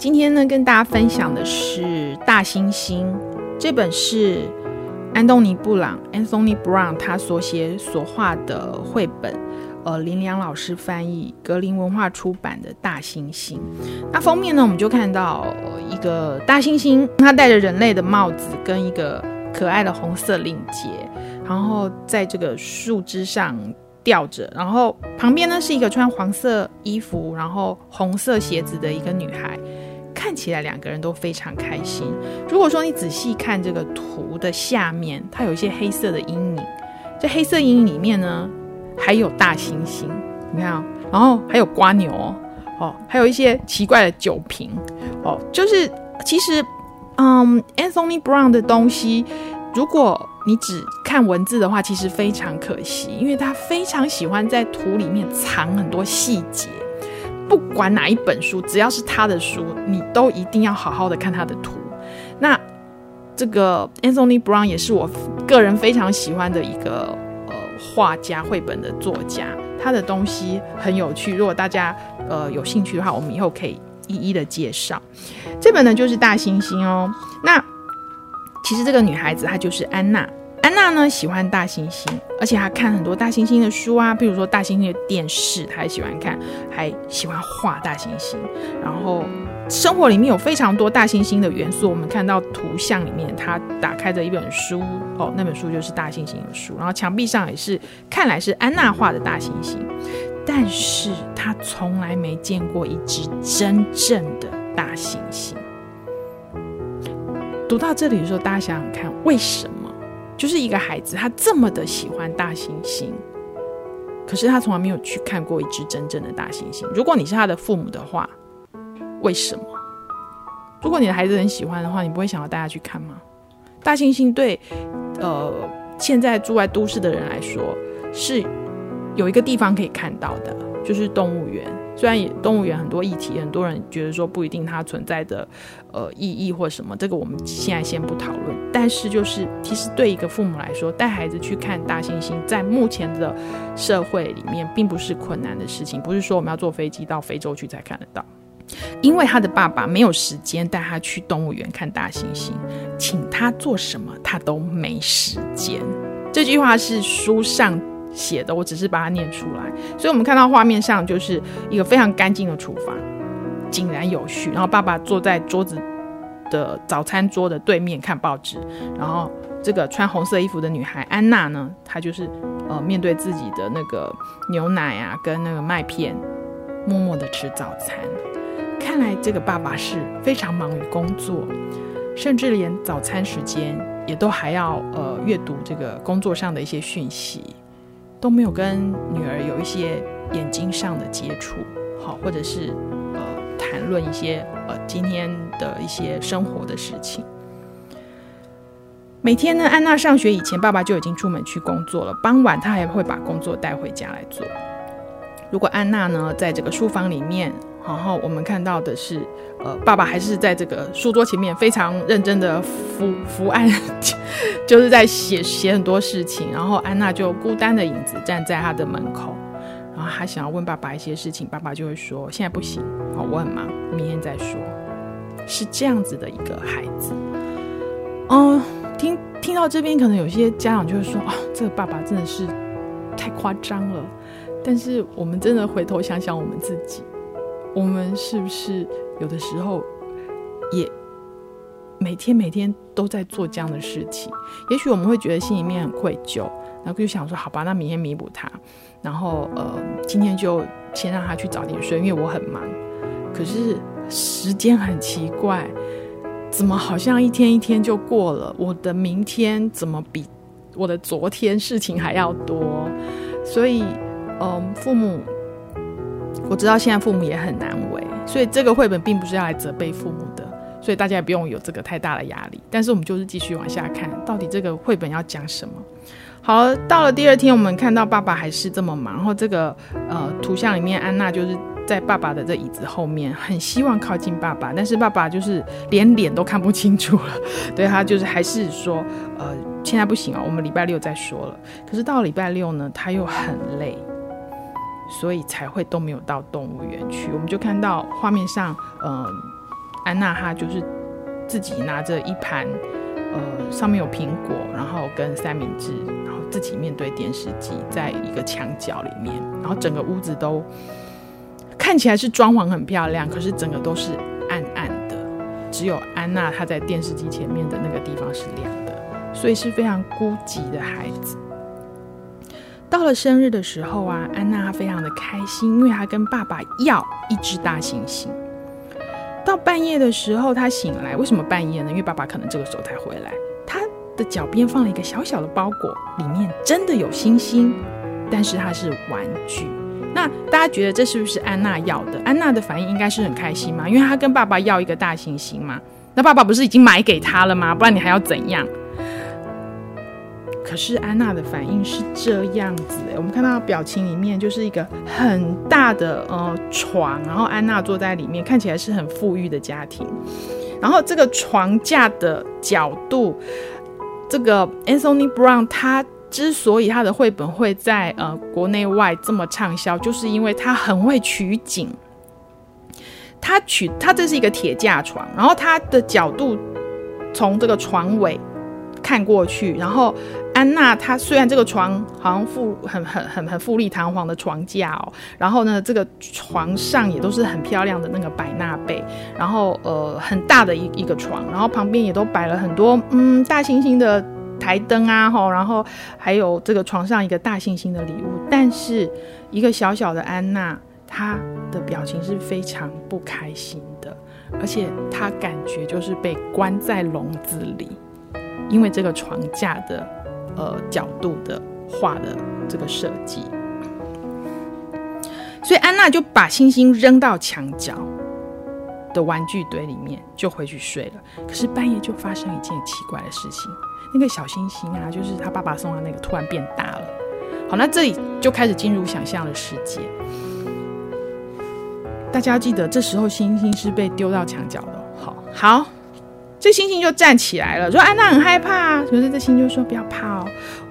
今天呢，跟大家分享的是《大猩猩》这本是安东尼·布朗 （Anthony Brown） 他所写所画的绘本，呃，林良老师翻译，格林文化出版的《大猩猩》。那封面呢，我们就看到一个大猩猩，他戴着人类的帽子，跟一个可爱的红色领结，然后在这个树枝上。吊着，然后旁边呢是一个穿黄色衣服，然后红色鞋子的一个女孩，看起来两个人都非常开心。如果说你仔细看这个图的下面，它有一些黑色的阴影，这黑色阴影里面呢还有大猩猩，你看、然后还有蜗牛哦，还有一些奇怪的酒瓶哦，就是其实，嗯，Anthony Brown 的东西，如果你只看文字的话，其实非常可惜，因为他非常喜欢在图里面藏很多细节。不管哪一本书，只要是他的书，你都一定要好好的看他的图。那这个 Anthony Brown 也是我个人非常喜欢的一个呃画家、绘本的作家，他的东西很有趣。如果大家呃有兴趣的话，我们以后可以一一的介绍。这本呢就是大猩猩哦。那其实这个女孩子她就是安娜。安娜呢喜欢大猩猩，而且她看很多大猩猩的书啊，比如说大猩猩的电视，她也喜欢看，还喜欢画大猩猩。然后生活里面有非常多大猩猩的元素，我们看到图像里面，她打开的一本书哦，那本书就是大猩猩的书。然后墙壁上也是，看来是安娜画的大猩猩，但是她从来没见过一只真正的大猩猩。读到这里的时候，大家想想看，为什么就是一个孩子他这么的喜欢大猩猩，可是他从来没有去看过一只真正的大猩猩？如果你是他的父母的话，为什么？如果你的孩子很喜欢的话，你不会想要带他去看吗？大猩猩对呃现在住在都市的人来说是有一个地方可以看到的，就是动物园。虽然动物园很多议题，很多人觉得说不一定它存在的呃意义或什么，这个我们现在先不讨论。但是就是其实对一个父母来说，带孩子去看大猩猩，在目前的社会里面，并不是困难的事情。不是说我们要坐飞机到非洲去才看得到，因为他的爸爸没有时间带他去动物园看大猩猩，请他做什么他都没时间。这句话是书上。写的，我只是把它念出来，所以我们看到画面上就是一个非常干净的厨房，井然有序。然后爸爸坐在桌子的早餐桌的对面看报纸，然后这个穿红色衣服的女孩安娜呢，她就是呃面对自己的那个牛奶啊跟那个麦片，默默的吃早餐。看来这个爸爸是非常忙于工作，甚至连早餐时间也都还要呃阅读这个工作上的一些讯息。都没有跟女儿有一些眼睛上的接触，好，或者是呃谈论一些呃今天的一些生活的事情。每天呢，安娜上学以前，爸爸就已经出门去工作了。傍晚，他还会把工作带回家来做。如果安娜呢，在这个书房里面。然后我们看到的是，呃，爸爸还是在这个书桌前面非常认真的伏伏案，就是在写写很多事情。然后安娜就孤单的影子站在他的门口，然后他想要问爸爸一些事情，爸爸就会说现在不行，哦，我很忙，明天再说。是这样子的一个孩子。嗯，听听到这边，可能有些家长就会说啊，这个爸爸真的是太夸张了。但是我们真的回头想想我们自己。我们是不是有的时候也每天每天都在做这样的事情？也许我们会觉得心里面很愧疚，然后就想说：“好吧，那明天弥补他。”然后呃，今天就先让他去早点睡，因为我很忙。可是时间很奇怪，怎么好像一天一天就过了？我的明天怎么比我的昨天事情还要多？所以，嗯、父母。我知道现在父母也很难为，所以这个绘本并不是要来责备父母的，所以大家也不用有这个太大的压力。但是我们就是继续往下看，到底这个绘本要讲什么？好，到了第二天，我们看到爸爸还是这么忙，然后这个呃图像里面，安娜就是在爸爸的这椅子后面，很希望靠近爸爸，但是爸爸就是连脸都看不清楚了，对，他就是还是说，呃，现在不行哦，我们礼拜六再说了。可是到了礼拜六呢，他又很累。所以才会都没有到动物园去。我们就看到画面上，嗯、安娜她就是自己拿着一盘，呃，上面有苹果，然后跟三明治，然后自己面对电视机，在一个墙角里面，然后整个屋子都看起来是装潢很漂亮，可是整个都是暗暗的，只有安娜她在电视机前面的那个地方是亮的，所以是非常孤寂的孩子。到了生日的时候啊，安娜非常的开心，因为她跟爸爸要一只大猩猩。到半夜的时候，她醒来，为什么半夜呢？因为爸爸可能这个时候才回来。她的脚边放了一个小小的包裹，里面真的有猩猩，但是它是玩具。那大家觉得这是不是安娜要的？安娜的反应应该是很开心嘛，因为她跟爸爸要一个大猩猩嘛。那爸爸不是已经买给她了吗？不然你还要怎样？可是安娜的反应是这样子的，我们看到表情里面就是一个很大的呃床，然后安娜坐在里面，看起来是很富裕的家庭。然后这个床架的角度，这个 Anthony Brown 他之所以他的绘本会在呃国内外这么畅销，就是因为他很会取景。他取他这是一个铁架床，然后他的角度从这个床尾看过去，然后。安娜她虽然这个床好像富很很很很富丽堂皇的床架哦，然后呢，这个床上也都是很漂亮的那个百纳被，然后呃很大的一一个床，然后旁边也都摆了很多嗯大猩猩的台灯啊吼，然后还有这个床上一个大猩猩的礼物，但是一个小小的安娜她的表情是非常不开心的，而且她感觉就是被关在笼子里，因为这个床架的。呃，角度的画的这个设计，所以安娜就把星星扔到墙角的玩具堆里面，就回去睡了。可是半夜就发生一件奇怪的事情，那个小星星啊，就是他爸爸送他那个，突然变大了。好，那这里就开始进入想象的世界。大家记得，这时候星星是被丢到墙角的。好，好。这星星就站起来了，说：“安娜很害怕。”啊可是这星星就说：“不要怕哦，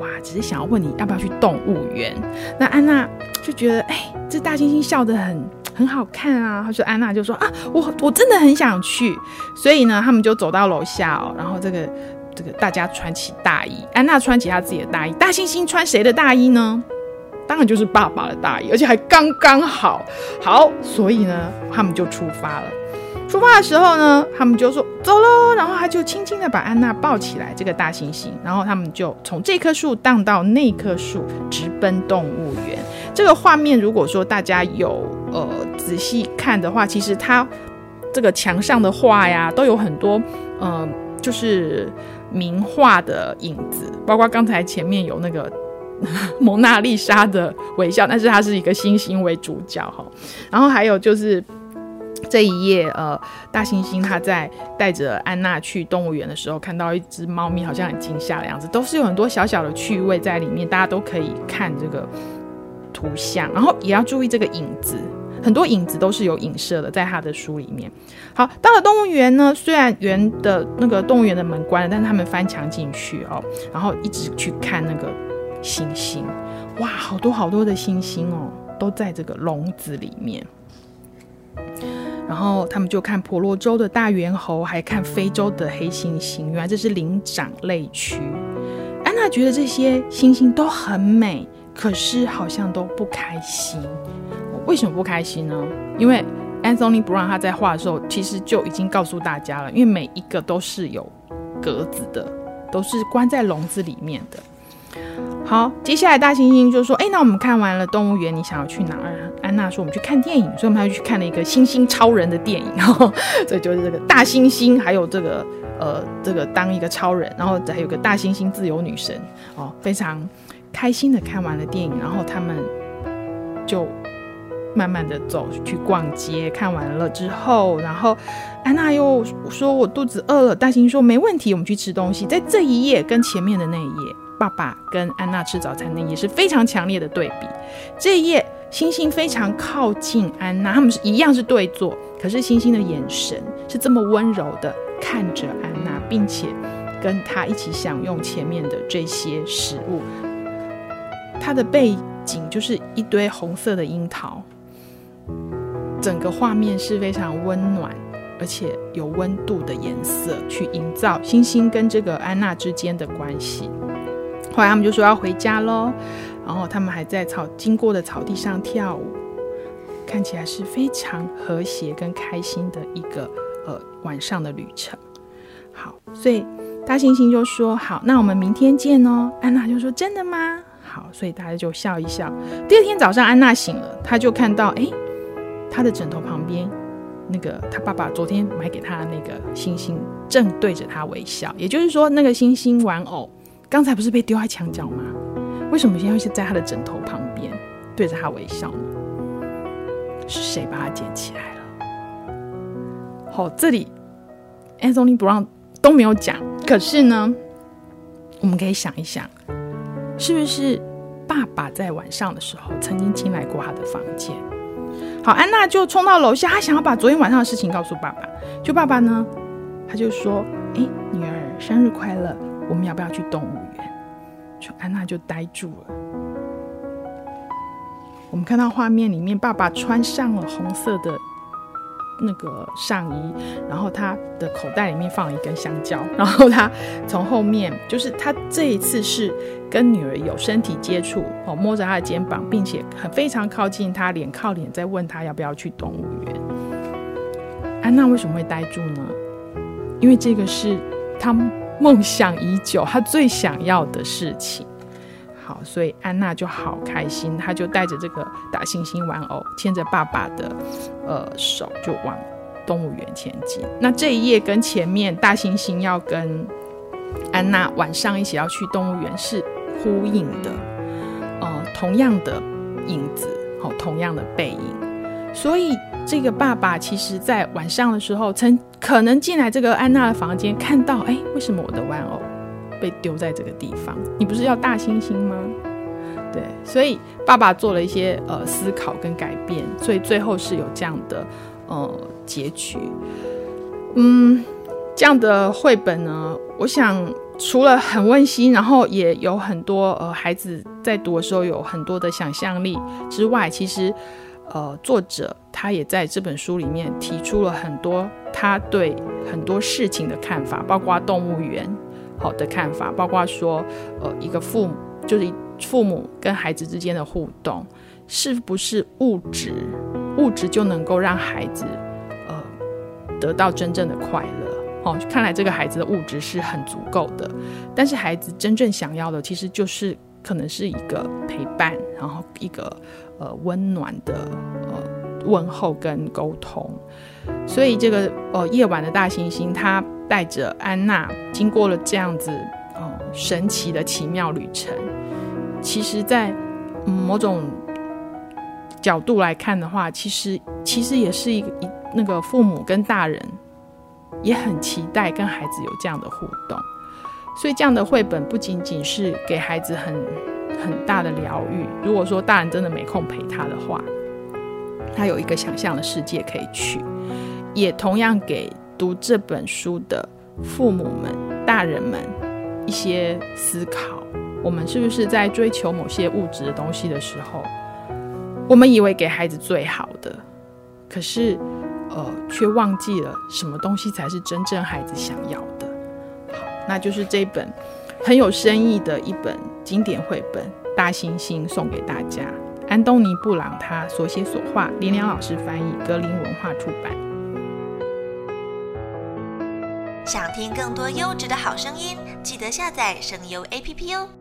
哇，只是想要问你要不要去动物园。”那安娜就觉得，哎，这大猩猩笑得很很好看啊。他说：“安娜就说啊，我我真的很想去。”所以呢，他们就走到楼下哦，然后这个这个大家穿起大衣，安娜穿起她自己的大衣，大猩猩穿谁的大衣呢？当然就是爸爸的大衣，而且还刚刚好。好，所以呢，他们就出发了。出发的时候呢，他们就说走喽，然后他就轻轻的把安娜抱起来，这个大猩猩，然后他们就从这棵树荡到那棵树，直奔动物园。这个画面，如果说大家有呃仔细看的话，其实它这个墙上的画呀，都有很多、呃，就是名画的影子，包括刚才前面有那个 蒙娜丽莎的微笑，但是它是一个猩猩为主角哈，然后还有就是。这一页，呃，大猩猩他在带着安娜去动物园的时候，看到一只猫咪，好像很惊吓的样子，都是有很多小小的趣味在里面，大家都可以看这个图像，然后也要注意这个影子，很多影子都是有影射的，在他的书里面。好，到了动物园呢，虽然园的那个动物园的门关了，但是他们翻墙进去哦，然后一直去看那个猩猩，哇，好多好多的猩猩哦，都在这个笼子里面。然后他们就看婆罗洲的大猿猴，还看非洲的黑猩猩。原来这是灵长类区。安娜觉得这些猩猩都很美，可是好像都不开心。为什么不开心呢？因为 Anthony Brown 他在画的时候，其实就已经告诉大家了，因为每一个都是有格子的，都是关在笼子里面的。好，接下来大猩猩就说：“哎，那我们看完了动物园，你想要去哪儿？”安娜说：“我们去看电影。”所以我们要去看了一个猩猩超人的电影。然后，这就是这个大猩猩，还有这个呃，这个当一个超人，然后还有个大猩猩自由女神哦，非常开心的看完了电影。然后他们就慢慢的走去逛街。看完了之后，然后安娜又说：“我肚子饿了。”大猩猩说：“没问题，我们去吃东西。”在这一页跟前面的那一页。爸爸跟安娜吃早餐那也是非常强烈的对比。这一页，星星非常靠近安娜，他们是一样是对坐，可是星星的眼神是这么温柔的看着安娜，并且跟她一起享用前面的这些食物。它的背景就是一堆红色的樱桃，整个画面是非常温暖，而且有温度的颜色，去营造星星跟这个安娜之间的关系。后来他们就说要回家喽，然后他们还在草经过的草地上跳舞，看起来是非常和谐跟开心的一个呃晚上的旅程。好，所以大猩猩就说好，那我们明天见哦。安娜就说真的吗？好，所以大家就笑一笑。第二天早上，安娜醒了，她就看到哎，她的枕头旁边那个她爸爸昨天买给她的那个星星正对着她微笑，也就是说那个星星玩偶。刚才不是被丢在墙角吗？为什么现在会是在他的枕头旁边对着他微笑呢？是谁把他捡起来了？好，这里 Anthony Brown 都没有讲。可是呢，我们可以想一想，是不是爸爸在晚上的时候曾经进来过他的房间？好，安娜就冲到楼下，她想要把昨天晚上的事情告诉爸爸。就爸爸呢，他就说：“哎，女儿，生日快乐。”我们要不要去动物园？就安娜就呆住了。我们看到画面里面，爸爸穿上了红色的那个上衣，然后他的口袋里面放了一根香蕉，然后他从后面，就是他这一次是跟女儿有身体接触哦，摸着她的肩膀，并且很非常靠近她，脸靠脸在问她要不要去动物园。安娜为什么会呆住呢？因为这个是他们。梦想已久，他最想要的事情。好，所以安娜就好开心，她就带着这个大猩猩玩偶，牵着爸爸的呃手，就往动物园前进。那这一页跟前面大猩猩要跟安娜晚上一起要去动物园是呼应的，呃，同样的影子，好，同样的背影。所以这个爸爸其实在晚上的时候曾。可能进来这个安娜的房间，看到哎，为什么我的玩偶被丢在这个地方？你不是要大猩猩吗？对，所以爸爸做了一些呃思考跟改变，所以最后是有这样的呃结局。嗯，这样的绘本呢，我想除了很温馨，然后也有很多呃孩子在读的时候有很多的想象力之外，其实呃作者他也在这本书里面提出了很多。他对很多事情的看法，包括动物园好的看法，包括说，呃，一个父母就是父母跟孩子之间的互动，是不是物质物质就能够让孩子呃得到真正的快乐？哦，看来这个孩子的物质是很足够的，但是孩子真正想要的，其实就是可能是一个陪伴，然后一个呃温暖的呃问候跟沟通。所以这个呃夜晚的大猩猩，他带着安娜经过了这样子呃神奇的奇妙旅程。其实在，某种角度来看的话，其实其实也是一个一那个父母跟大人也很期待跟孩子有这样的互动。所以这样的绘本不仅仅是给孩子很很大的疗愈。如果说大人真的没空陪他的话，他有一个想象的世界可以去。也同样给读这本书的父母们、大人们一些思考：我们是不是在追求某些物质的东西的时候，我们以为给孩子最好的，可是，呃，却忘记了什么东西才是真正孩子想要的？那就是这本很有深意的一本经典绘本《大猩猩》送给大家。安东尼·布朗他所写所画，林良老师翻译，格林文化出版。想听更多优质的好声音，记得下载声优 APP 哦。